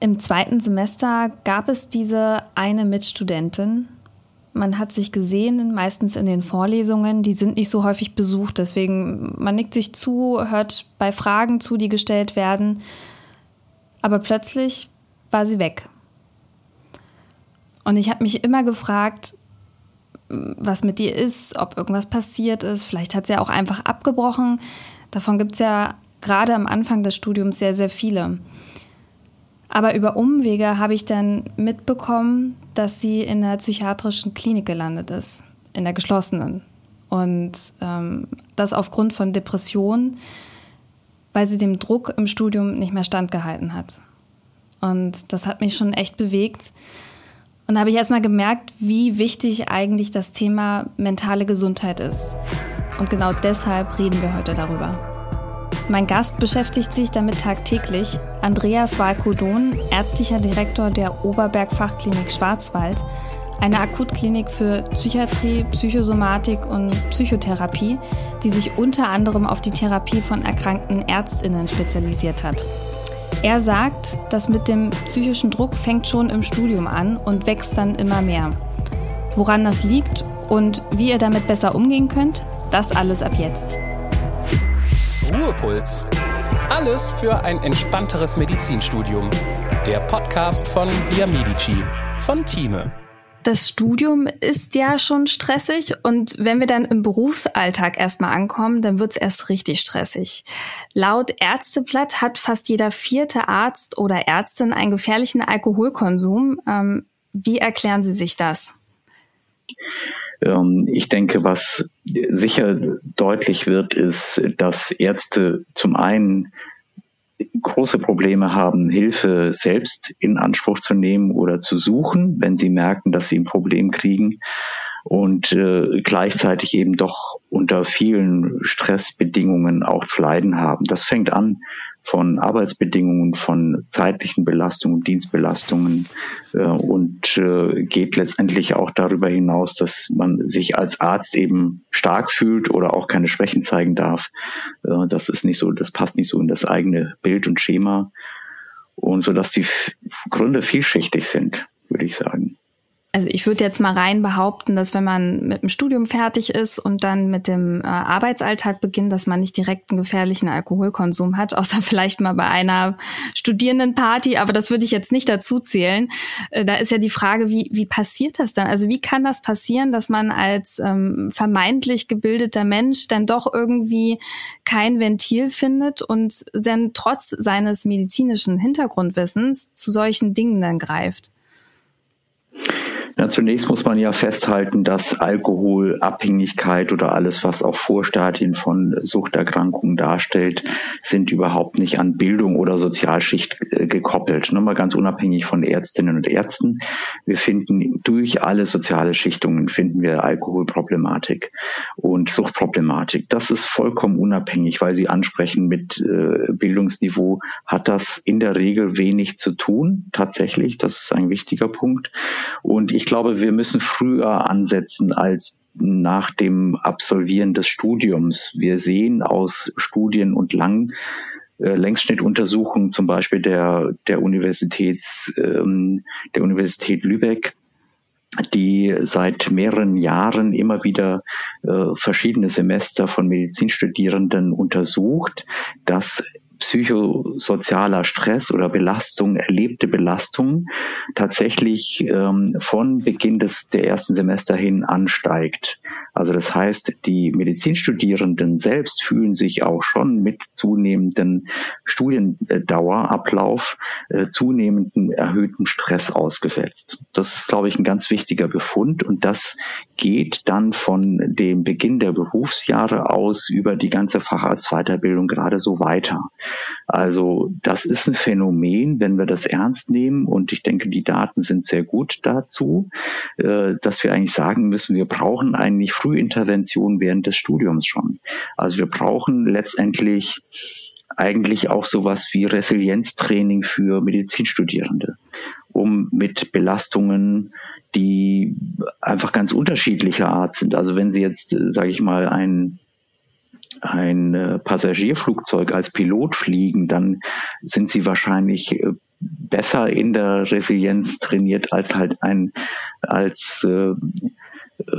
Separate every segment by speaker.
Speaker 1: Im zweiten Semester gab es diese eine Mitstudentin. Man hat sich gesehen, meistens in den Vorlesungen. Die sind nicht so häufig besucht, deswegen man nickt sich zu, hört bei Fragen zu, die gestellt werden. Aber plötzlich war sie weg. Und ich habe mich immer gefragt, was mit ihr ist, ob irgendwas passiert ist. Vielleicht hat sie auch einfach abgebrochen. Davon gibt es ja gerade am Anfang des Studiums sehr, sehr viele. Aber über Umwege habe ich dann mitbekommen, dass sie in der psychiatrischen Klinik gelandet ist, in der geschlossenen. Und ähm, das aufgrund von Depressionen, weil sie dem Druck im Studium nicht mehr standgehalten hat. Und das hat mich schon echt bewegt. Und da habe ich erstmal gemerkt, wie wichtig eigentlich das Thema mentale Gesundheit ist. Und genau deshalb reden wir heute darüber. Mein Gast beschäftigt sich damit tagtäglich. Andreas Walkodon, ärztlicher Direktor der Oberberg Fachklinik Schwarzwald, eine Akutklinik für Psychiatrie, Psychosomatik und Psychotherapie, die sich unter anderem auf die Therapie von erkrankten Ärztinnen spezialisiert hat. Er sagt, dass mit dem psychischen Druck fängt schon im Studium an und wächst dann immer mehr. Woran das liegt und wie ihr damit besser umgehen könnt, das alles ab jetzt.
Speaker 2: Ruhepuls. Alles für ein entspannteres Medizinstudium. Der Podcast von Via Medici von Thieme
Speaker 1: das Studium ist ja schon stressig und wenn wir dann im Berufsalltag erstmal ankommen, dann wird es erst richtig stressig. Laut Ärzteblatt hat fast jeder vierte Arzt oder Ärztin einen gefährlichen Alkoholkonsum. Ähm, wie erklären Sie sich das?
Speaker 3: Ähm, ich denke, was sicher deutlich wird, ist, dass Ärzte zum einen große Probleme haben, Hilfe selbst in Anspruch zu nehmen oder zu suchen, wenn sie merken, dass sie ein Problem kriegen und äh, gleichzeitig eben doch unter vielen Stressbedingungen auch zu leiden haben. Das fängt an von Arbeitsbedingungen, von zeitlichen Belastungen, Dienstbelastungen äh, und äh, geht letztendlich auch darüber hinaus, dass man sich als Arzt eben stark fühlt oder auch keine Schwächen zeigen darf. Äh, das ist nicht so, das passt nicht so in das eigene Bild und Schema und so, dass die Gründe vielschichtig sind, würde ich sagen
Speaker 1: also ich würde jetzt mal rein behaupten, dass wenn man mit dem Studium fertig ist und dann mit dem äh, Arbeitsalltag beginnt, dass man nicht direkt einen gefährlichen Alkoholkonsum hat, außer vielleicht mal bei einer Studierendenparty, aber das würde ich jetzt nicht dazu zählen. Äh, da ist ja die Frage, wie, wie passiert das dann? Also wie kann das passieren, dass man als ähm, vermeintlich gebildeter Mensch dann doch irgendwie kein Ventil findet und dann trotz seines medizinischen Hintergrundwissens zu solchen Dingen dann greift?
Speaker 3: Ja, zunächst muss man ja festhalten, dass Alkoholabhängigkeit oder alles, was auch Vorstadien von Suchterkrankungen darstellt, sind überhaupt nicht an Bildung oder Sozialschicht äh, gekoppelt. Nur mal ganz unabhängig von Ärztinnen und Ärzten. Wir finden durch alle soziale Schichtungen finden wir Alkoholproblematik und Suchtproblematik. Das ist vollkommen unabhängig, weil Sie ansprechen, mit äh, Bildungsniveau hat das in der Regel wenig zu tun. Tatsächlich, das ist ein wichtiger Punkt. Und ich glaube, wir müssen früher ansetzen als nach dem Absolvieren des Studiums. Wir sehen aus Studien und Lang äh, Längsschnittuntersuchungen zum Beispiel der, der, Universitäts, ähm, der Universität Lübeck, die seit mehreren Jahren immer wieder äh, verschiedene Semester von Medizinstudierenden untersucht, dass psychosozialer Stress oder Belastung, erlebte Belastung tatsächlich ähm, von Beginn des der ersten Semester hin ansteigt. Also das heißt, die Medizinstudierenden selbst fühlen sich auch schon mit zunehmendem Studiendauerablauf äh, zunehmenden erhöhten Stress ausgesetzt. Das ist, glaube ich, ein ganz wichtiger Befund und das geht dann von dem Beginn der Berufsjahre aus über die ganze Facharztweiterbildung gerade so weiter. Also das ist ein Phänomen, wenn wir das ernst nehmen und ich denke, die Daten sind sehr gut dazu, äh, dass wir eigentlich sagen müssen, wir brauchen eigentlich Frühintervention während des Studiums schon. Also wir brauchen letztendlich eigentlich auch sowas wie Resilienztraining für Medizinstudierende, um mit Belastungen, die einfach ganz unterschiedlicher Art sind. Also wenn Sie jetzt, sage ich mal, ein ein Passagierflugzeug als Pilot fliegen, dann sind sie wahrscheinlich äh, besser in der Resilienz trainiert als halt ein als äh,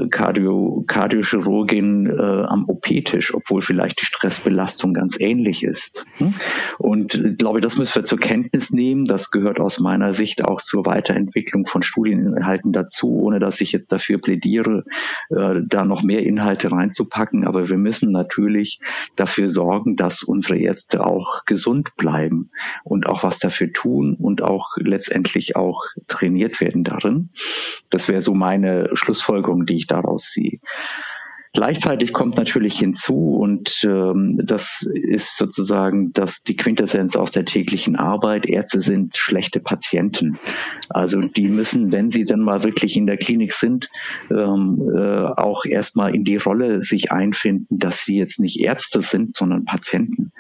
Speaker 3: Kardio, Kardiochirurgin äh, am OP-Tisch, obwohl vielleicht die Stressbelastung ganz ähnlich ist. Hm? Und ich glaube, das müssen wir zur Kenntnis nehmen. Das gehört aus meiner Sicht auch zur Weiterentwicklung von Studieninhalten dazu, ohne dass ich jetzt dafür plädiere, äh, da noch mehr Inhalte reinzupacken. Aber wir müssen natürlich dafür sorgen, dass unsere Ärzte auch gesund bleiben und auch was dafür tun und auch letztendlich auch trainiert werden darin. Das wäre so meine Schlussfolgerung, die ich daraus ziehe. Gleichzeitig kommt natürlich hinzu, und ähm, das ist sozusagen das, die Quintessenz aus der täglichen Arbeit, Ärzte sind schlechte Patienten. Also die müssen, wenn sie dann mal wirklich in der Klinik sind, ähm, äh, auch erstmal in die Rolle sich einfinden, dass sie jetzt nicht Ärzte sind, sondern Patienten.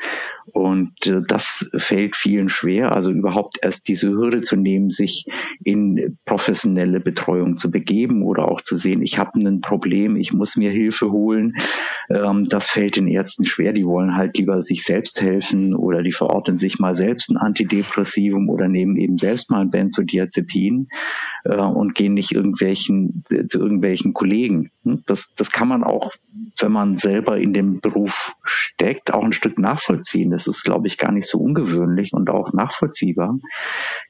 Speaker 3: Und äh, das fällt vielen schwer, also überhaupt erst diese Hürde zu nehmen, sich in professionelle Betreuung zu begeben oder auch zu sehen, ich habe ein Problem, ich muss mir Hilfe holen. Ähm, das fällt den Ärzten schwer. Die wollen halt lieber sich selbst helfen oder die verorten sich mal selbst ein Antidepressivum oder nehmen eben selbst mal ein Benzodiazepin äh, und gehen nicht irgendwelchen äh, zu irgendwelchen Kollegen. Hm? Das, das kann man auch, wenn man selber in dem Beruf steckt, auch ein Stück nachvollziehen. Das ist, glaube ich, gar nicht so ungewöhnlich und auch nachvollziehbar.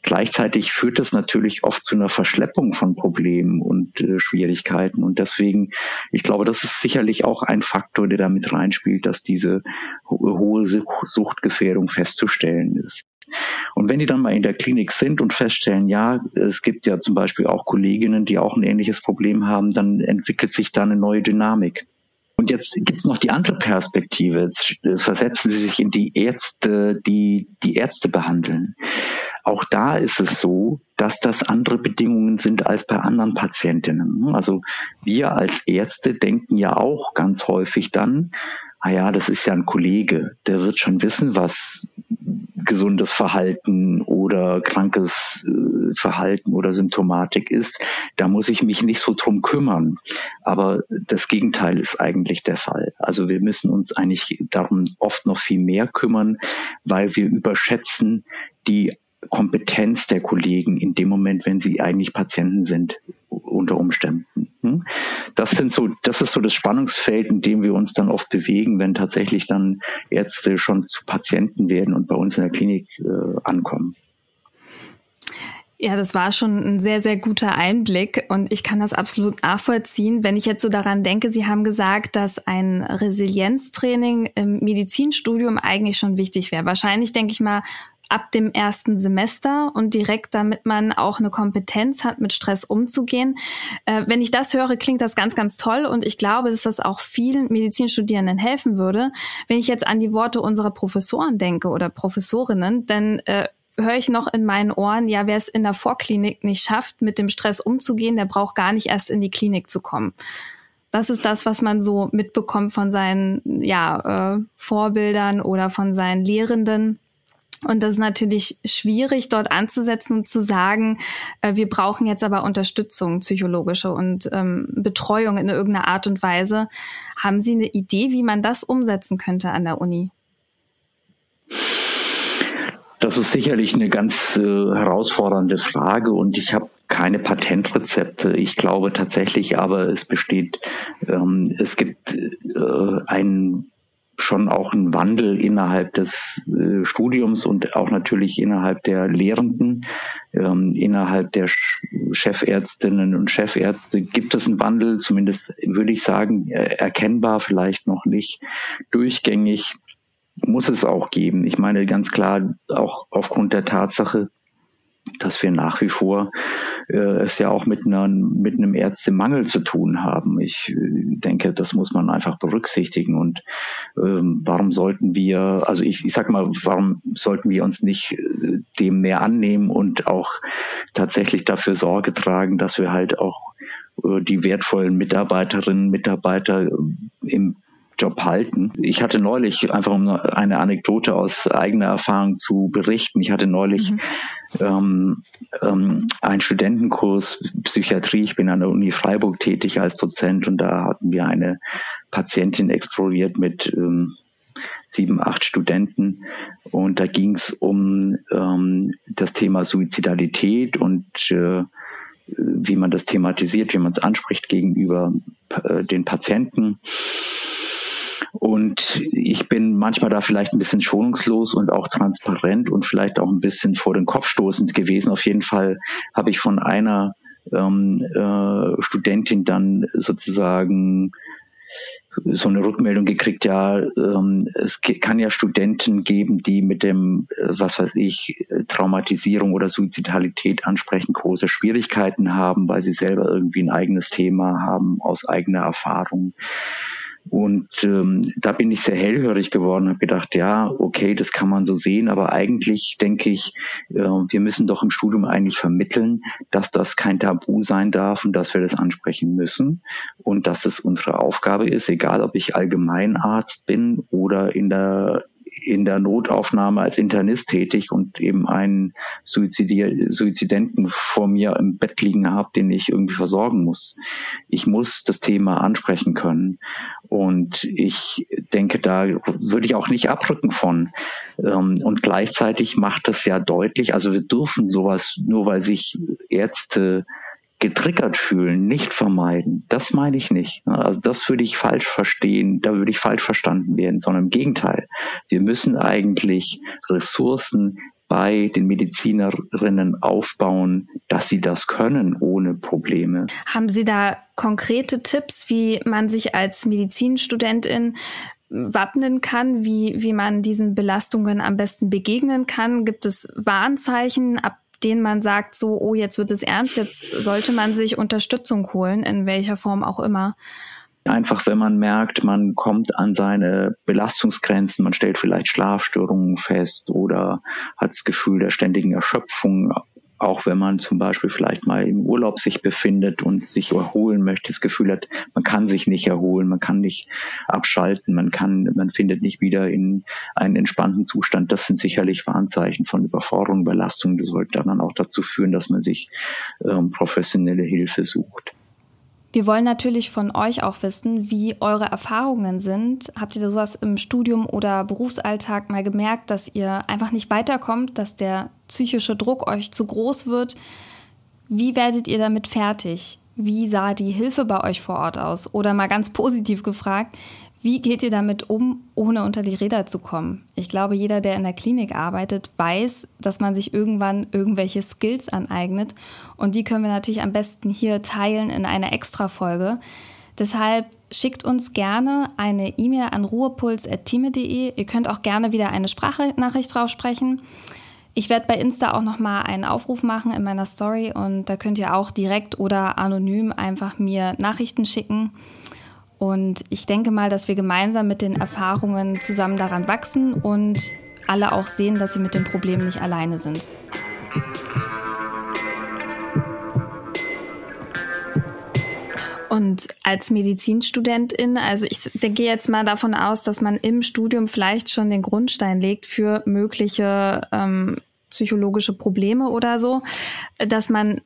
Speaker 3: Gleichzeitig führt das natürlich oft zu einer Verschleppung von Problemen und äh, Schwierigkeiten. Und deswegen, ich glaube, das ist sicherlich auch ein Faktor, der damit reinspielt, dass diese hohe Suchtgefährdung festzustellen ist. Und wenn die dann mal in der Klinik sind und feststellen, ja, es gibt ja zum Beispiel auch Kolleginnen, die auch ein ähnliches Problem haben, dann entwickelt sich da eine neue Dynamik. Und jetzt gibt's noch die andere Perspektive. Jetzt versetzen Sie sich in die Ärzte, die die Ärzte behandeln. Auch da ist es so, dass das andere Bedingungen sind als bei anderen Patientinnen. Also wir als Ärzte denken ja auch ganz häufig dann, ah ja, das ist ja ein Kollege, der wird schon wissen, was gesundes Verhalten oder krankes äh, Verhalten oder Symptomatik ist. Da muss ich mich nicht so drum kümmern. Aber das Gegenteil ist eigentlich der Fall. Also wir müssen uns eigentlich darum oft noch viel mehr kümmern, weil wir überschätzen die Kompetenz der Kollegen in dem Moment, wenn sie eigentlich Patienten sind, unter Umständen. Hm? Das sind so, das ist so das Spannungsfeld, in dem wir uns dann oft bewegen, wenn tatsächlich dann Ärzte schon zu Patienten werden und bei uns in der Klinik äh, ankommen.
Speaker 1: Ja, das war schon ein sehr, sehr guter Einblick und ich kann das absolut nachvollziehen. Wenn ich jetzt so daran denke, Sie haben gesagt, dass ein Resilienztraining im Medizinstudium eigentlich schon wichtig wäre. Wahrscheinlich denke ich mal ab dem ersten Semester und direkt, damit man auch eine Kompetenz hat, mit Stress umzugehen. Äh, wenn ich das höre, klingt das ganz, ganz toll und ich glaube, dass das auch vielen Medizinstudierenden helfen würde. Wenn ich jetzt an die Worte unserer Professoren denke oder Professorinnen, dann äh, höre ich noch in meinen Ohren, ja, wer es in der Vorklinik nicht schafft, mit dem Stress umzugehen, der braucht gar nicht erst in die Klinik zu kommen. Das ist das, was man so mitbekommt von seinen ja, äh, Vorbildern oder von seinen Lehrenden. Und das ist natürlich schwierig, dort anzusetzen und zu sagen, äh, wir brauchen jetzt aber Unterstützung, psychologische und ähm, Betreuung in irgendeiner Art und Weise. Haben Sie eine Idee, wie man das umsetzen könnte an der Uni?
Speaker 3: Das ist sicherlich eine ganz äh, herausfordernde Frage und ich habe keine Patentrezepte. Ich glaube tatsächlich aber, es besteht, ähm, es gibt äh, einen schon auch ein Wandel innerhalb des äh, Studiums und auch natürlich innerhalb der Lehrenden, ähm, innerhalb der Chefärztinnen und Chefärzte gibt es einen Wandel, zumindest würde ich sagen, äh, erkennbar, vielleicht noch nicht durchgängig, muss es auch geben. Ich meine ganz klar, auch aufgrund der Tatsache, dass wir nach wie vor äh, es ja auch mit, einer, mit einem Ärztemangel zu tun haben. Ich äh, denke, das muss man einfach berücksichtigen. Und ähm, warum sollten wir, also ich, ich sag mal, warum sollten wir uns nicht äh, dem mehr annehmen und auch tatsächlich dafür Sorge tragen, dass wir halt auch äh, die wertvollen Mitarbeiterinnen, Mitarbeiter äh, im Job halten. Ich hatte neulich, einfach um eine Anekdote aus eigener Erfahrung zu berichten, ich hatte neulich mhm. ähm, ähm, einen Studentenkurs Psychiatrie. Ich bin an der Uni Freiburg tätig als Dozent und da hatten wir eine Patientin exploriert mit ähm, sieben, acht Studenten. Und da ging es um ähm, das Thema Suizidalität und äh, wie man das thematisiert, wie man es anspricht gegenüber äh, den Patienten. Und ich bin manchmal da vielleicht ein bisschen schonungslos und auch transparent und vielleicht auch ein bisschen vor den Kopf stoßend gewesen. Auf jeden Fall habe ich von einer ähm, äh, Studentin dann sozusagen so eine Rückmeldung gekriegt, ja, ähm, es kann ja Studenten geben, die mit dem, äh, was weiß ich, Traumatisierung oder Suizidalität ansprechend große Schwierigkeiten haben, weil sie selber irgendwie ein eigenes Thema haben aus eigener Erfahrung. Und ähm, da bin ich sehr hellhörig geworden, habe gedacht, ja, okay, das kann man so sehen, aber eigentlich denke ich, äh, wir müssen doch im Studium eigentlich vermitteln, dass das kein Tabu sein darf und dass wir das ansprechen müssen. Und dass es unsere Aufgabe ist, egal ob ich Allgemeinarzt bin oder in der in der Notaufnahme als Internist tätig und eben einen Suizidenten vor mir im Bett liegen habe, den ich irgendwie versorgen muss. Ich muss das Thema ansprechen können. Und ich denke, da würde ich auch nicht abrücken von. Ähm, und gleichzeitig macht das ja deutlich, also wir dürfen sowas, nur weil sich Ärzte getriggert fühlen, nicht vermeiden. Das meine ich nicht. Also das würde ich falsch verstehen, da würde ich falsch verstanden werden, sondern im Gegenteil. Wir müssen eigentlich Ressourcen bei den Medizinerinnen aufbauen, dass sie das können ohne Probleme.
Speaker 1: Haben Sie da konkrete Tipps, wie man sich als Medizinstudentin wappnen kann, wie, wie man diesen Belastungen am besten begegnen kann? Gibt es Warnzeichen, ab denen man sagt, so, oh, jetzt wird es ernst, jetzt sollte man sich Unterstützung holen, in welcher Form auch immer?
Speaker 3: Einfach, wenn man merkt, man kommt an seine Belastungsgrenzen, man stellt vielleicht Schlafstörungen fest oder hat das Gefühl der ständigen Erschöpfung, auch wenn man zum Beispiel vielleicht mal im Urlaub sich befindet und sich erholen möchte, das Gefühl hat, man kann sich nicht erholen, man kann nicht abschalten, man kann, man findet nicht wieder in einen entspannten Zustand. Das sind sicherlich Warnzeichen von Überforderung, Belastung. Das sollte dann auch dazu führen, dass man sich ähm, professionelle Hilfe sucht.
Speaker 1: Wir wollen natürlich von euch auch wissen, wie eure Erfahrungen sind. Habt ihr sowas im Studium oder Berufsalltag mal gemerkt, dass ihr einfach nicht weiterkommt, dass der psychische Druck euch zu groß wird? Wie werdet ihr damit fertig? Wie sah die Hilfe bei euch vor Ort aus? Oder mal ganz positiv gefragt, wie geht ihr damit um, ohne unter die Räder zu kommen? Ich glaube, jeder, der in der Klinik arbeitet, weiß, dass man sich irgendwann irgendwelche Skills aneignet. Und die können wir natürlich am besten hier teilen in einer Extra-Folge. Deshalb schickt uns gerne eine E-Mail an ruhepuls.time.de. Ihr könnt auch gerne wieder eine Sprachnachricht drauf sprechen. Ich werde bei Insta auch nochmal einen Aufruf machen in meiner Story und da könnt ihr auch direkt oder anonym einfach mir Nachrichten schicken. Und ich denke mal, dass wir gemeinsam mit den Erfahrungen zusammen daran wachsen und alle auch sehen, dass sie mit dem Problem nicht alleine sind. Und als Medizinstudentin, also ich gehe jetzt mal davon aus, dass man im Studium vielleicht schon den Grundstein legt für mögliche ähm, psychologische Probleme oder so, dass man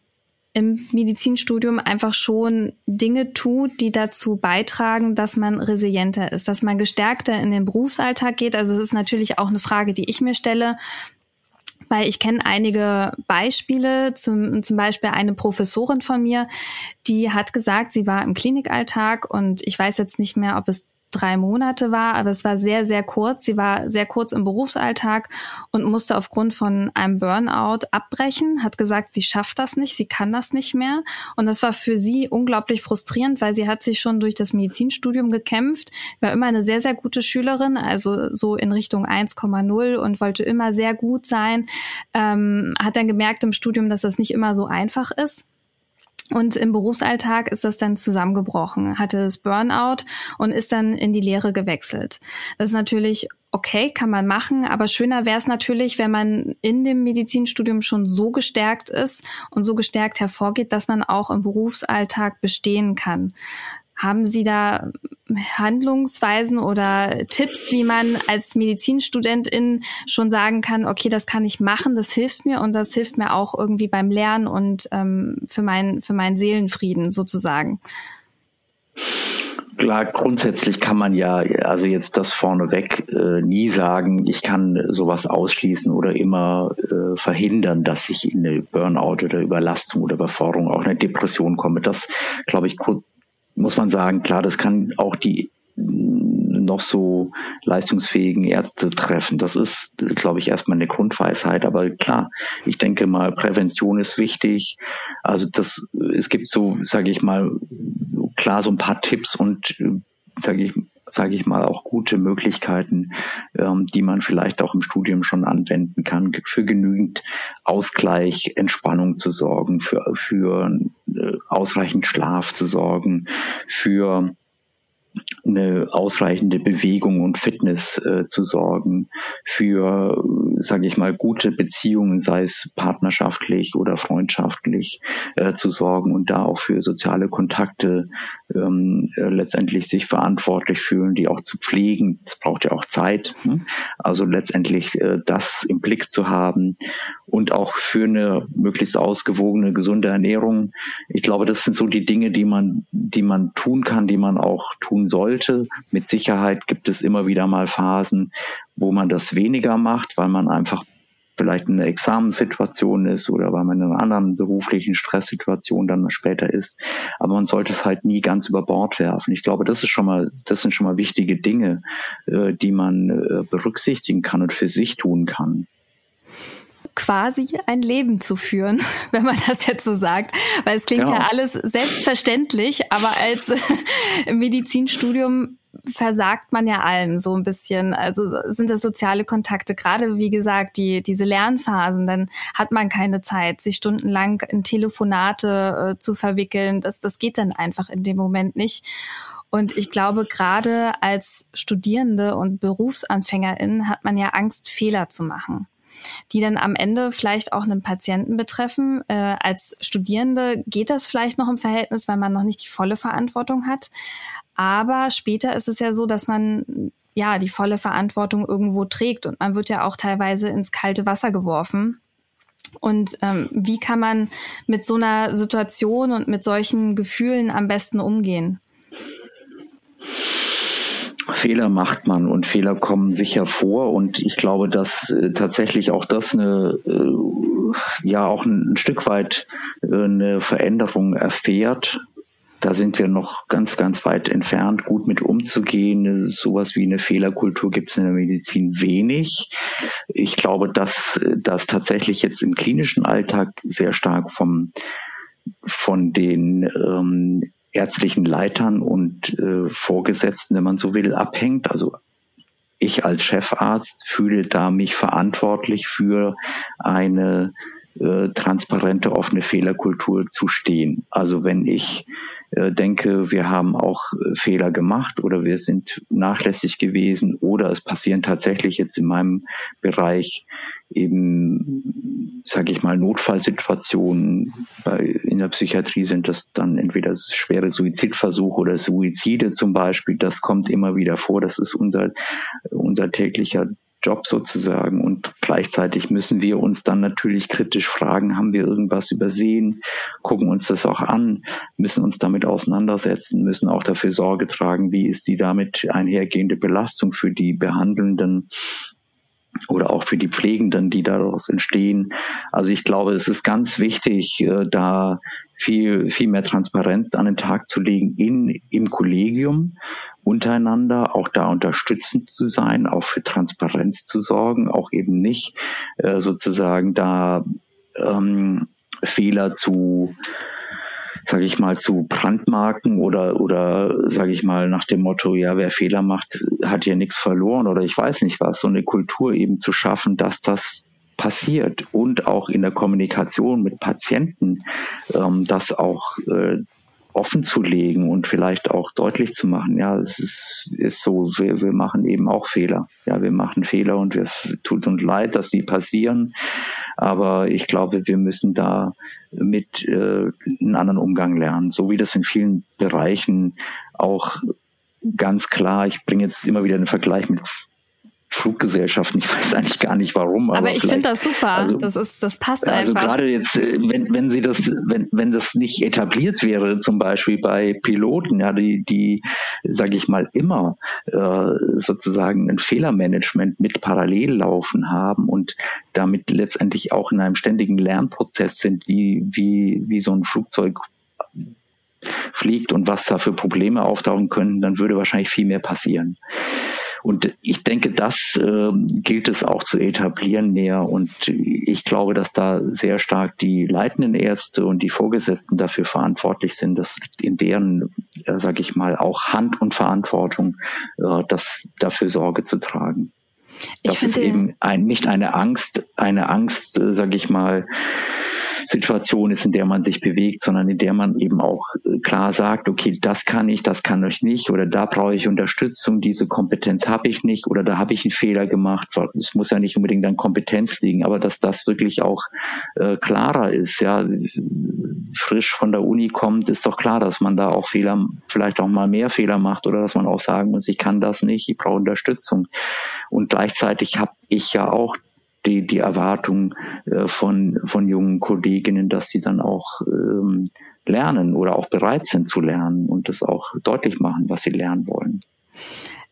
Speaker 1: im Medizinstudium einfach schon Dinge tut, die dazu beitragen, dass man resilienter ist, dass man gestärkter in den Berufsalltag geht. Also es ist natürlich auch eine Frage, die ich mir stelle, weil ich kenne einige Beispiele, zum, zum Beispiel eine Professorin von mir, die hat gesagt, sie war im Klinikalltag und ich weiß jetzt nicht mehr, ob es drei Monate war, aber es war sehr, sehr kurz. Sie war sehr kurz im Berufsalltag und musste aufgrund von einem Burnout abbrechen, hat gesagt, sie schafft das nicht, sie kann das nicht mehr. Und das war für sie unglaublich frustrierend, weil sie hat sich schon durch das Medizinstudium gekämpft, war immer eine sehr, sehr gute Schülerin, also so in Richtung 1,0 und wollte immer sehr gut sein, ähm, hat dann gemerkt im Studium, dass das nicht immer so einfach ist und im Berufsalltag ist das dann zusammengebrochen, hatte das Burnout und ist dann in die Lehre gewechselt. Das ist natürlich okay, kann man machen, aber schöner wäre es natürlich, wenn man in dem Medizinstudium schon so gestärkt ist und so gestärkt hervorgeht, dass man auch im Berufsalltag bestehen kann. Haben Sie da Handlungsweisen oder Tipps, wie man als Medizinstudentin schon sagen kann, okay, das kann ich machen, das hilft mir und das hilft mir auch irgendwie beim Lernen und ähm, für, mein, für meinen Seelenfrieden sozusagen?
Speaker 3: klar, grundsätzlich kann man ja, also jetzt das vorneweg äh, nie sagen, ich kann sowas ausschließen oder immer äh, verhindern, dass ich in eine Burnout oder Überlastung oder Überforderung, auch eine Depression komme. Das, glaube ich, muss man sagen, klar, das kann auch die noch so leistungsfähigen Ärzte treffen. Das ist, glaube ich, erstmal eine Grundweisheit. Aber klar, ich denke mal, Prävention ist wichtig. Also das, es gibt so, sage ich mal, klar so ein paar Tipps und sage ich sage ich mal, auch gute Möglichkeiten, ähm, die man vielleicht auch im Studium schon anwenden kann, für genügend Ausgleich, Entspannung zu sorgen, für, für äh, ausreichend Schlaf zu sorgen, für eine ausreichende Bewegung und Fitness äh, zu sorgen, für, sage ich mal, gute Beziehungen, sei es partnerschaftlich oder freundschaftlich, äh, zu sorgen und da auch für soziale Kontakte ähm, äh, letztendlich sich verantwortlich fühlen, die auch zu pflegen. Das braucht ja auch Zeit. Ne? Also letztendlich äh, das im Blick zu haben und auch für eine möglichst ausgewogene, gesunde Ernährung. Ich glaube, das sind so die Dinge, die man, die man tun kann, die man auch sollte. Mit Sicherheit gibt es immer wieder mal Phasen, wo man das weniger macht, weil man einfach vielleicht eine Examenssituation ist oder weil man in einer anderen beruflichen Stresssituation dann später ist. Aber man sollte es halt nie ganz über Bord werfen. Ich glaube, das ist schon mal, das sind schon mal wichtige Dinge, äh, die man äh, berücksichtigen kann und für sich tun kann
Speaker 1: quasi ein Leben zu führen, wenn man das jetzt so sagt. Weil es klingt ja, ja alles selbstverständlich, aber als im Medizinstudium versagt man ja allen so ein bisschen. Also sind das soziale Kontakte, gerade wie gesagt, die, diese Lernphasen, dann hat man keine Zeit, sich stundenlang in Telefonate äh, zu verwickeln. Das, das geht dann einfach in dem Moment nicht. Und ich glaube, gerade als Studierende und Berufsanfängerin hat man ja Angst, Fehler zu machen die dann am Ende vielleicht auch einen Patienten betreffen. Äh, als Studierende geht das vielleicht noch im Verhältnis, weil man noch nicht die volle Verantwortung hat. Aber später ist es ja so, dass man ja die volle Verantwortung irgendwo trägt und man wird ja auch teilweise ins kalte Wasser geworfen. Und ähm, wie kann man mit so einer Situation und mit solchen Gefühlen am besten umgehen?
Speaker 3: Fehler macht man und Fehler kommen sicher vor und ich glaube, dass äh, tatsächlich auch das eine äh, ja auch ein, ein Stück weit äh, eine Veränderung erfährt. Da sind wir noch ganz, ganz weit entfernt, gut mit umzugehen. Sowas wie eine Fehlerkultur gibt es in der Medizin wenig. Ich glaube, dass das tatsächlich jetzt im klinischen Alltag sehr stark vom von den ähm, ärztlichen Leitern und äh, Vorgesetzten, wenn man so will, abhängt. Also ich als Chefarzt fühle da mich verantwortlich für eine äh, transparente, offene Fehlerkultur zu stehen. Also wenn ich denke, wir haben auch äh, Fehler gemacht oder wir sind nachlässig gewesen oder es passieren tatsächlich jetzt in meinem Bereich eben, sage ich mal, Notfallsituationen. In der Psychiatrie sind das dann entweder schwere Suizidversuche oder Suizide zum Beispiel. Das kommt immer wieder vor. Das ist unser, unser täglicher Job sozusagen. Und gleichzeitig müssen wir uns dann natürlich kritisch fragen, haben wir irgendwas übersehen, gucken uns das auch an, müssen uns damit auseinandersetzen, müssen auch dafür Sorge tragen, wie ist die damit einhergehende Belastung für die Behandelnden oder auch für die Pflegenden, die daraus entstehen. Also ich glaube, es ist ganz wichtig, äh, da viel, viel mehr Transparenz an den Tag zu legen in, im Kollegium untereinander, auch da unterstützend zu sein, auch für Transparenz zu sorgen, auch eben nicht äh, sozusagen da ähm, Fehler zu sage ich mal, zu Brandmarken oder, oder sage ich mal, nach dem Motto, ja, wer Fehler macht, hat hier nichts verloren oder ich weiß nicht was, so eine Kultur eben zu schaffen, dass das passiert und auch in der Kommunikation mit Patienten, ähm, das auch äh, offen zu legen und vielleicht auch deutlich zu machen, ja, es ist, ist so, wir, wir machen eben auch Fehler. Ja, wir machen Fehler und wir tut uns leid, dass sie passieren. Aber ich glaube, wir müssen da mit äh, einen anderen Umgang lernen, so wie das in vielen Bereichen auch ganz klar, ich bringe jetzt immer wieder einen Vergleich mit Fluggesellschaften. Ich weiß eigentlich gar nicht warum.
Speaker 1: Aber, aber ich finde das super. Also, das ist, das passt
Speaker 3: also
Speaker 1: einfach.
Speaker 3: Also gerade jetzt, äh, wenn, wenn sie das, wenn, wenn das nicht etabliert wäre, zum Beispiel bei Piloten, ja, die, die, sage ich mal, immer äh, sozusagen ein Fehlermanagement mit parallel laufen haben und damit letztendlich auch in einem ständigen Lernprozess sind, wie, wie, wie so ein Flugzeug fliegt und was da für Probleme auftauchen können, dann würde wahrscheinlich viel mehr passieren. Und ich denke, das äh, gilt es auch zu etablieren mehr. Und ich glaube, dass da sehr stark die leitenden Ärzte und die Vorgesetzten dafür verantwortlich sind, dass in deren, äh, sage ich mal, auch Hand und Verantwortung, äh, das dafür Sorge zu tragen. Ich das ist eben ein, nicht eine Angst, eine Angst, äh, sage ich mal, Situation ist, in der man sich bewegt, sondern in der man eben auch äh, klar sagt, okay, das kann ich, das kann ich nicht oder da brauche ich Unterstützung, diese Kompetenz habe ich nicht oder da habe ich einen Fehler gemacht. Es muss ja nicht unbedingt an Kompetenz liegen, aber dass das wirklich auch äh, klarer ist, ja, frisch von der Uni kommt, ist doch klar, dass man da auch Fehler, vielleicht auch mal mehr Fehler macht oder dass man auch sagen muss, ich kann das nicht, ich brauche Unterstützung. Und gleichzeitig habe ich ja auch die, die Erwartung äh, von, von jungen Kolleginnen, dass sie dann auch ähm, lernen oder auch bereit sind zu lernen und das auch deutlich machen, was sie lernen wollen.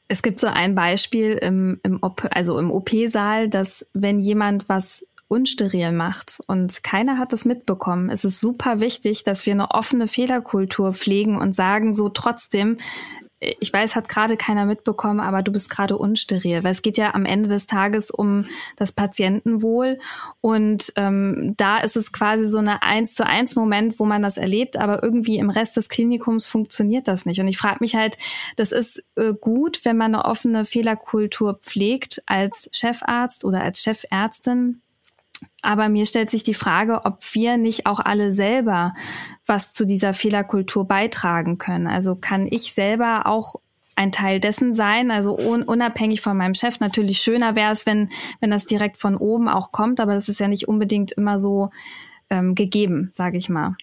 Speaker 1: Es gibt so ein Beispiel im, im OP, also im OP-Saal, dass wenn jemand was unsteril macht und keiner hat es mitbekommen, ist es super wichtig, dass wir eine offene Fehlerkultur pflegen und sagen so trotzdem, ich weiß, hat gerade keiner mitbekommen, aber du bist gerade unsteril, weil es geht ja am Ende des Tages um das Patientenwohl und ähm, da ist es quasi so eine eins zu eins Moment, wo man das erlebt, aber irgendwie im Rest des Klinikums funktioniert das nicht. Und ich frage mich halt, das ist äh, gut, wenn man eine offene Fehlerkultur pflegt als Chefarzt oder als Chefärztin. Aber mir stellt sich die Frage, ob wir nicht auch alle selber was zu dieser Fehlerkultur beitragen können. Also kann ich selber auch ein Teil dessen sein, also un unabhängig von meinem Chef. Natürlich schöner wäre es, wenn, wenn das direkt von oben auch kommt, aber das ist ja nicht unbedingt immer so ähm, gegeben, sage ich mal.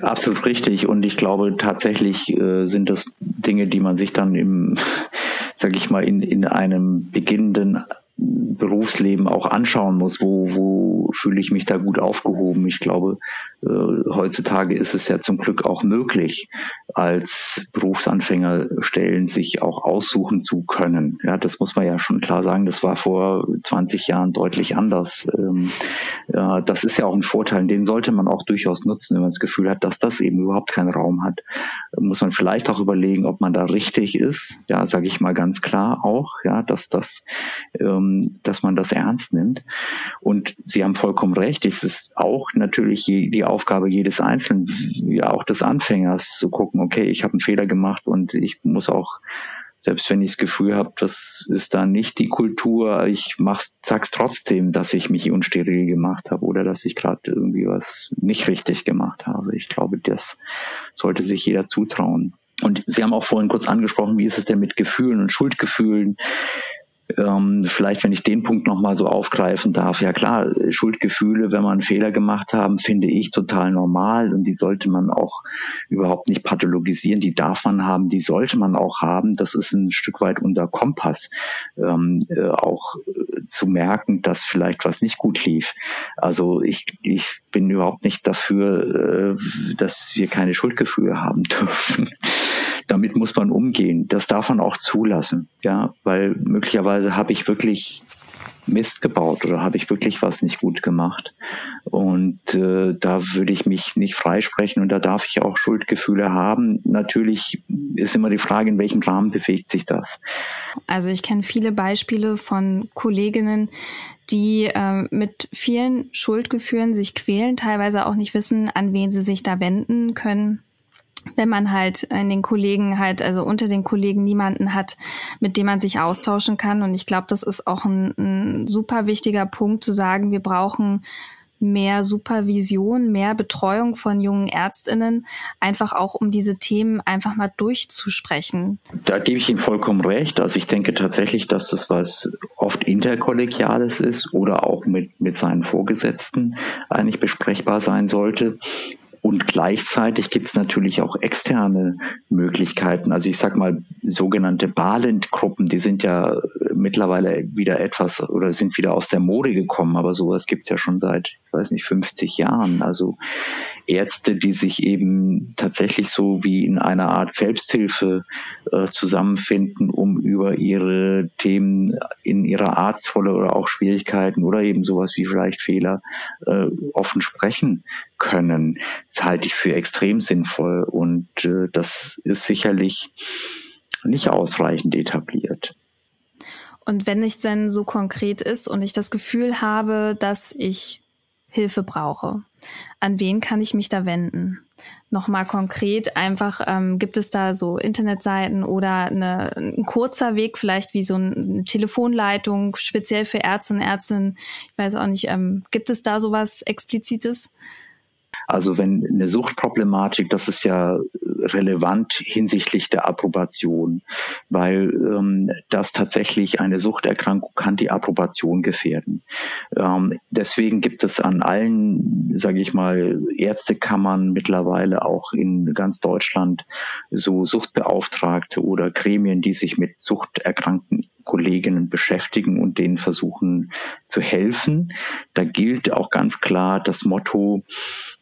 Speaker 3: Absolut richtig. Und ich glaube tatsächlich äh, sind das Dinge, die man sich dann im, sage ich mal, in, in einem beginnenden Berufsleben auch anschauen muss, wo, wo fühle ich mich da gut aufgehoben. Ich glaube, heutzutage ist es ja zum Glück auch möglich, als Berufsanfänger Stellen sich auch aussuchen zu können. Ja, das muss man ja schon klar sagen. Das war vor 20 Jahren deutlich anders. Ähm, das ist ja auch ein Vorteil. Den sollte man auch durchaus nutzen, wenn man das Gefühl hat, dass das eben überhaupt keinen Raum hat. Muss man vielleicht auch überlegen, ob man da richtig ist. Ja, sage ich mal ganz klar auch. Ja, dass das ähm, dass man das ernst nimmt. Und Sie haben vollkommen recht, es ist auch natürlich die Aufgabe jedes Einzelnen, ja auch des Anfängers zu gucken, okay, ich habe einen Fehler gemacht und ich muss auch selbst wenn ich das Gefühl habe, das ist da nicht die Kultur, ich mach's, sag's trotzdem, dass ich mich unsteril gemacht habe oder dass ich gerade irgendwie was nicht richtig gemacht habe. Ich glaube, das sollte sich jeder zutrauen. Und Sie haben auch vorhin kurz angesprochen, wie ist es denn mit Gefühlen und Schuldgefühlen? Ähm, vielleicht, wenn ich den Punkt nochmal so aufgreifen darf, ja klar, Schuldgefühle, wenn man Fehler gemacht haben, finde ich total normal und die sollte man auch überhaupt nicht pathologisieren, die darf man haben, die sollte man auch haben. Das ist ein Stück weit unser Kompass, ähm, äh, auch äh, zu merken, dass vielleicht was nicht gut lief. Also ich, ich bin überhaupt nicht dafür, äh, dass wir keine Schuldgefühle haben dürfen damit muss man umgehen. Das darf man auch zulassen, ja, weil möglicherweise habe ich wirklich Mist gebaut oder habe ich wirklich was nicht gut gemacht. Und äh, da würde ich mich nicht freisprechen und da darf ich auch Schuldgefühle haben. Natürlich ist immer die Frage, in welchem Rahmen bewegt sich das.
Speaker 1: Also ich kenne viele Beispiele von Kolleginnen, die äh, mit vielen Schuldgefühlen sich quälen, teilweise auch nicht wissen, an wen sie sich da wenden können wenn man halt in den Kollegen halt, also unter den Kollegen niemanden hat, mit dem man sich austauschen kann. Und ich glaube, das ist auch ein, ein super wichtiger Punkt zu sagen, wir brauchen mehr Supervision, mehr Betreuung von jungen Ärztinnen, einfach auch um diese Themen einfach mal durchzusprechen.
Speaker 3: Da gebe ich Ihnen vollkommen recht. Also ich denke tatsächlich, dass das was oft interkollegiales ist oder auch mit, mit seinen Vorgesetzten eigentlich besprechbar sein sollte. Und gleichzeitig gibt es natürlich auch externe Möglichkeiten. Also ich sag mal, sogenannte Balent-Gruppen, die sind ja mittlerweile wieder etwas oder sind wieder aus der Mode gekommen, aber sowas gibt es ja schon seit, ich weiß nicht, 50 Jahren. Also Ärzte, die sich eben tatsächlich so wie in einer Art Selbsthilfe äh, zusammenfinden, um über ihre Themen in ihrer Arztrolle oder auch Schwierigkeiten oder eben sowas wie vielleicht Fehler äh, offen sprechen können. Das halte ich für extrem sinnvoll und äh, das ist sicherlich nicht ausreichend etabliert.
Speaker 1: Und wenn es denn so konkret ist und ich das Gefühl habe, dass ich Hilfe brauche, an wen kann ich mich da wenden? Nochmal konkret, einfach ähm, gibt es da so Internetseiten oder eine, ein kurzer Weg, vielleicht wie so eine Telefonleitung, speziell für Ärzte und Ärztinnen. Ich weiß auch nicht, ähm, gibt es da sowas Explizites?
Speaker 3: Also wenn eine Suchtproblematik, das ist ja relevant hinsichtlich der Approbation, weil ähm, das tatsächlich eine Suchterkrankung kann die Approbation gefährden. Ähm, deswegen gibt es an allen, sage ich mal, Ärztekammern mittlerweile auch in ganz Deutschland so Suchtbeauftragte oder Gremien, die sich mit Suchterkrankten Kolleginnen beschäftigen und denen versuchen zu helfen. Da gilt auch ganz klar das Motto,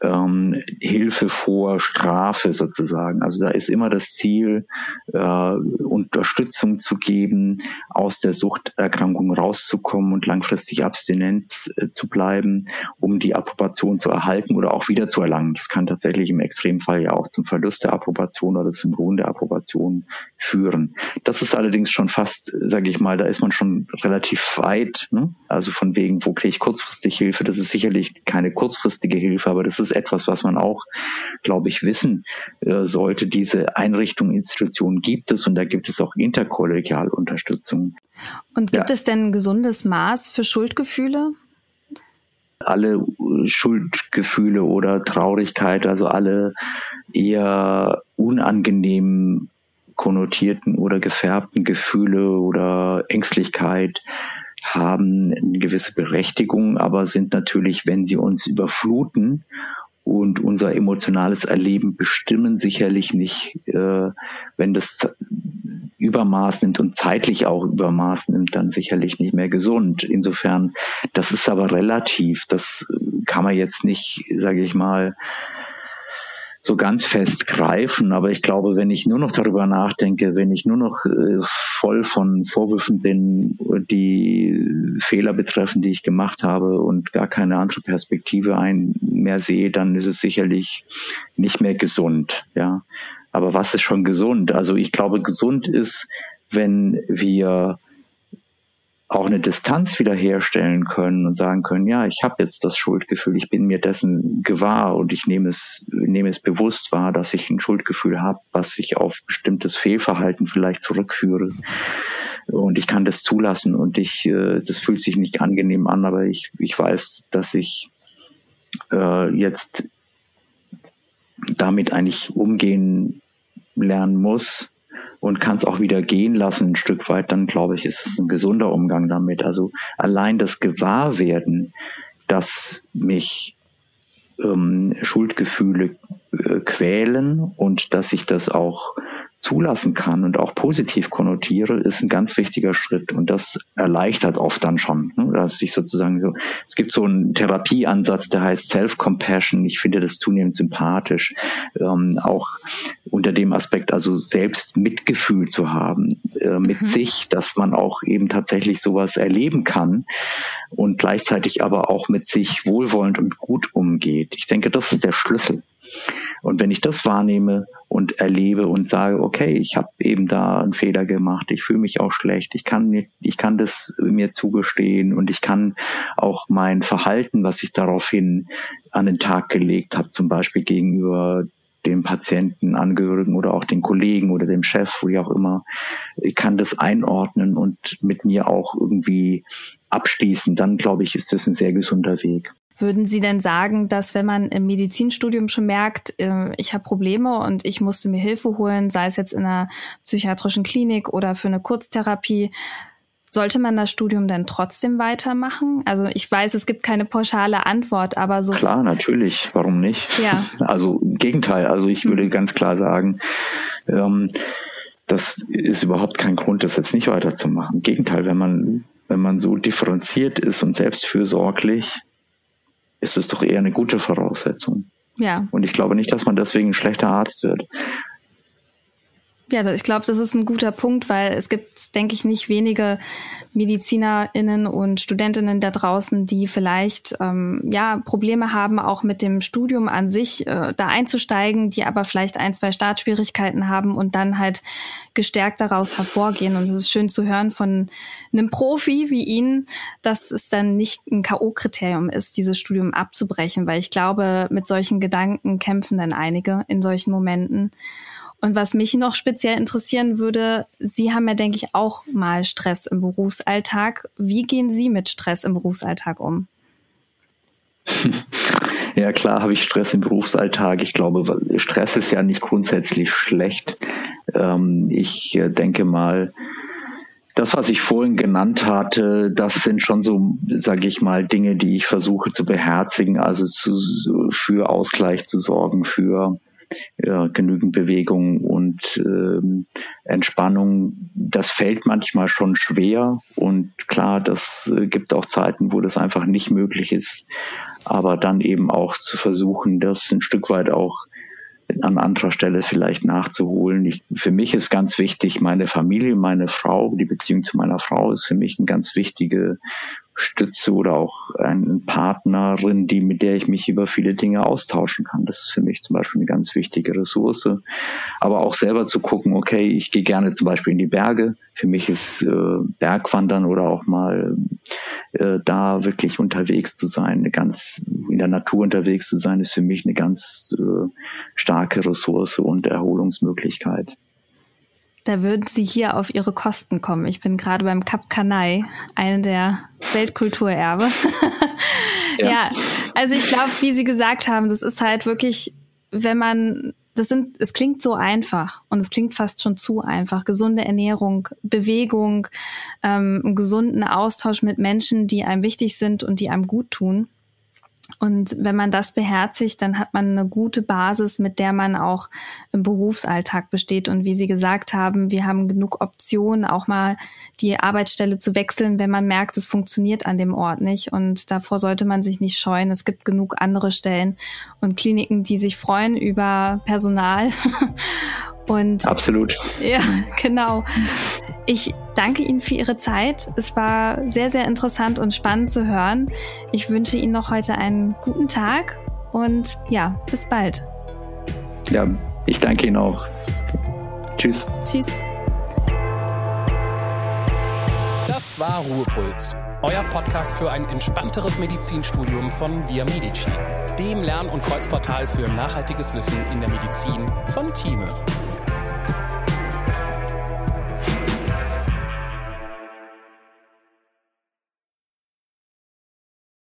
Speaker 3: ähm, Hilfe vor Strafe sozusagen. Also da ist immer das Ziel, äh, Unterstützung zu geben, aus der Suchterkrankung rauszukommen und langfristig abstinent äh, zu bleiben, um die Approbation zu erhalten oder auch wieder zu erlangen. Das kann tatsächlich im Extremfall ja auch zum Verlust der Approbation oder zum Ruhen der Approbation führen. Das ist allerdings schon fast, sage ich mal, da ist man schon relativ weit. Ne? Also von wegen, wo kriege ich kurzfristig Hilfe? Das ist sicherlich keine kurzfristige Hilfe, aber das ist etwas, was man auch, glaube ich, wissen äh, sollte. Diese Einrichtungen, Institutionen gibt es und da gibt es auch Interkollegialunterstützung.
Speaker 1: Und gibt ja. es denn ein gesundes Maß für Schuldgefühle?
Speaker 3: alle äh, Schuldgefühle oder Traurigkeit, also alle eher unangenehmen konnotierten oder gefärbten Gefühle oder Ängstlichkeit haben eine gewisse Berechtigung, aber sind natürlich, wenn sie uns überfluten und unser emotionales Erleben bestimmen, sicherlich nicht, äh, wenn das Übermaß nimmt und zeitlich auch Übermaß nimmt, dann sicherlich nicht mehr gesund. Insofern, das ist aber relativ. Das kann man jetzt nicht, sage ich mal, so ganz fest greifen. Aber ich glaube, wenn ich nur noch darüber nachdenke, wenn ich nur noch äh, voll von Vorwürfen bin, die Fehler betreffen, die ich gemacht habe und gar keine andere Perspektive ein mehr sehe, dann ist es sicherlich nicht mehr gesund. Ja. Aber was ist schon gesund? Also ich glaube, gesund ist, wenn wir auch eine Distanz wiederherstellen können und sagen können, ja, ich habe jetzt das Schuldgefühl, ich bin mir dessen gewahr und ich nehme es, nehme es bewusst wahr, dass ich ein Schuldgefühl habe, was ich auf bestimmtes Fehlverhalten vielleicht zurückführe. Und ich kann das zulassen und ich, äh, das fühlt sich nicht angenehm an, aber ich, ich weiß, dass ich äh, jetzt damit eigentlich umgehen lernen muss und kann es auch wieder gehen lassen ein Stück weit, dann glaube ich, ist es ein gesunder Umgang damit. Also allein das Gewahrwerden, dass mich ähm, Schuldgefühle äh, quälen und dass ich das auch zulassen kann und auch positiv konnotiere, ist ein ganz wichtiger Schritt und das erleichtert oft dann schon, ne? dass ich sozusagen so, es gibt so einen Therapieansatz, der heißt Self-Compassion. Ich finde das zunehmend sympathisch, ähm, auch unter dem Aspekt, also selbst Mitgefühl zu haben äh, mit mhm. sich, dass man auch eben tatsächlich sowas erleben kann und gleichzeitig aber auch mit sich wohlwollend und gut umgeht. Ich denke, das ist der Schlüssel. Und wenn ich das wahrnehme und erlebe und sage, okay, ich habe eben da einen Fehler gemacht, ich fühle mich auch schlecht, ich kann, ich kann das mir zugestehen und ich kann auch mein Verhalten, was ich daraufhin an den Tag gelegt habe, zum Beispiel gegenüber dem Patienten, Angehörigen oder auch den Kollegen oder dem Chef, wie auch immer, ich kann das einordnen und mit mir auch irgendwie abschließen, dann glaube ich, ist das ein sehr gesunder Weg.
Speaker 1: Würden Sie denn sagen, dass wenn man im Medizinstudium schon merkt, äh, ich habe Probleme und ich musste mir Hilfe holen, sei es jetzt in einer psychiatrischen Klinik oder für eine Kurztherapie, sollte man das Studium denn trotzdem weitermachen? Also ich weiß, es gibt keine pauschale Antwort, aber so.
Speaker 3: Klar, natürlich. Warum nicht?
Speaker 1: Ja.
Speaker 3: Also im Gegenteil. Also ich würde mhm. ganz klar sagen, ähm, das ist überhaupt kein Grund, das jetzt nicht weiterzumachen. Im Gegenteil, wenn man, wenn man so differenziert ist und selbstfürsorglich, ist es doch eher eine gute Voraussetzung.
Speaker 1: Ja.
Speaker 3: Und ich glaube nicht, dass man deswegen ein schlechter Arzt wird.
Speaker 1: Ja, ich glaube, das ist ein guter Punkt, weil es gibt, denke ich, nicht wenige MedizinerInnen und Studentinnen da draußen, die vielleicht ähm, ja Probleme haben, auch mit dem Studium an sich äh, da einzusteigen, die aber vielleicht ein, zwei Startschwierigkeiten haben und dann halt gestärkt daraus hervorgehen. Und es ist schön zu hören von einem Profi wie Ihnen, dass es dann nicht ein K.O.-Kriterium ist, dieses Studium abzubrechen, weil ich glaube, mit solchen Gedanken kämpfen dann einige in solchen Momenten. Und was mich noch speziell interessieren würde, Sie haben ja, denke ich, auch mal Stress im Berufsalltag. Wie gehen Sie mit Stress im Berufsalltag um?
Speaker 3: Ja, klar habe ich Stress im Berufsalltag. Ich glaube, Stress ist ja nicht grundsätzlich schlecht. Ähm, ich äh, denke mal, das, was ich vorhin genannt hatte, das sind schon so, sage ich mal, Dinge, die ich versuche zu beherzigen, also zu, für Ausgleich zu sorgen, für ja, genügend Bewegung und ähm, Entspannung. Das fällt manchmal schon schwer und klar, das äh, gibt auch Zeiten, wo das einfach nicht möglich ist. Aber dann eben auch zu versuchen, das ein Stück weit auch an anderer Stelle vielleicht nachzuholen. Ich, für mich ist ganz wichtig, meine Familie, meine Frau, die Beziehung zu meiner Frau ist für mich eine ganz wichtige Stütze oder auch eine Partnerin, die, mit der ich mich über viele Dinge austauschen kann. Das ist für mich zum Beispiel eine ganz wichtige Ressource. Aber auch selber zu gucken, okay, ich gehe gerne zum Beispiel in die Berge. Für mich ist äh, Bergwandern oder auch mal äh, da wirklich unterwegs zu sein, eine ganz in der Natur unterwegs zu sein, ist für mich eine ganz äh, starke Ressource und Erholungsmöglichkeit
Speaker 1: da würden Sie hier auf Ihre Kosten kommen. Ich bin gerade beim Kap Kanai, eine der Weltkulturerbe. ja. ja, also ich glaube, wie Sie gesagt haben, das ist halt wirklich, wenn man das sind, es klingt so einfach und es klingt fast schon zu einfach. Gesunde Ernährung, Bewegung, ähm, einen gesunden Austausch mit Menschen, die einem wichtig sind und die einem gut tun. Und wenn man das beherzigt, dann hat man eine gute Basis, mit der man auch im Berufsalltag besteht. Und wie Sie gesagt haben, wir haben genug Optionen, auch mal die Arbeitsstelle zu wechseln, wenn man merkt, es funktioniert an dem Ort nicht. Und davor sollte man sich nicht scheuen. Es gibt genug andere Stellen und Kliniken, die sich freuen über Personal. Und
Speaker 3: Absolut.
Speaker 1: Ja, genau. Ich danke Ihnen für Ihre Zeit. Es war sehr, sehr interessant und spannend zu hören. Ich wünsche Ihnen noch heute einen guten Tag und ja, bis bald.
Speaker 3: Ja, ich danke Ihnen auch. Tschüss.
Speaker 1: Tschüss.
Speaker 2: Das war Ruhepuls, euer Podcast für ein entspannteres Medizinstudium von Via Medici, dem Lern- und Kreuzportal für nachhaltiges Wissen in der Medizin von Thieme.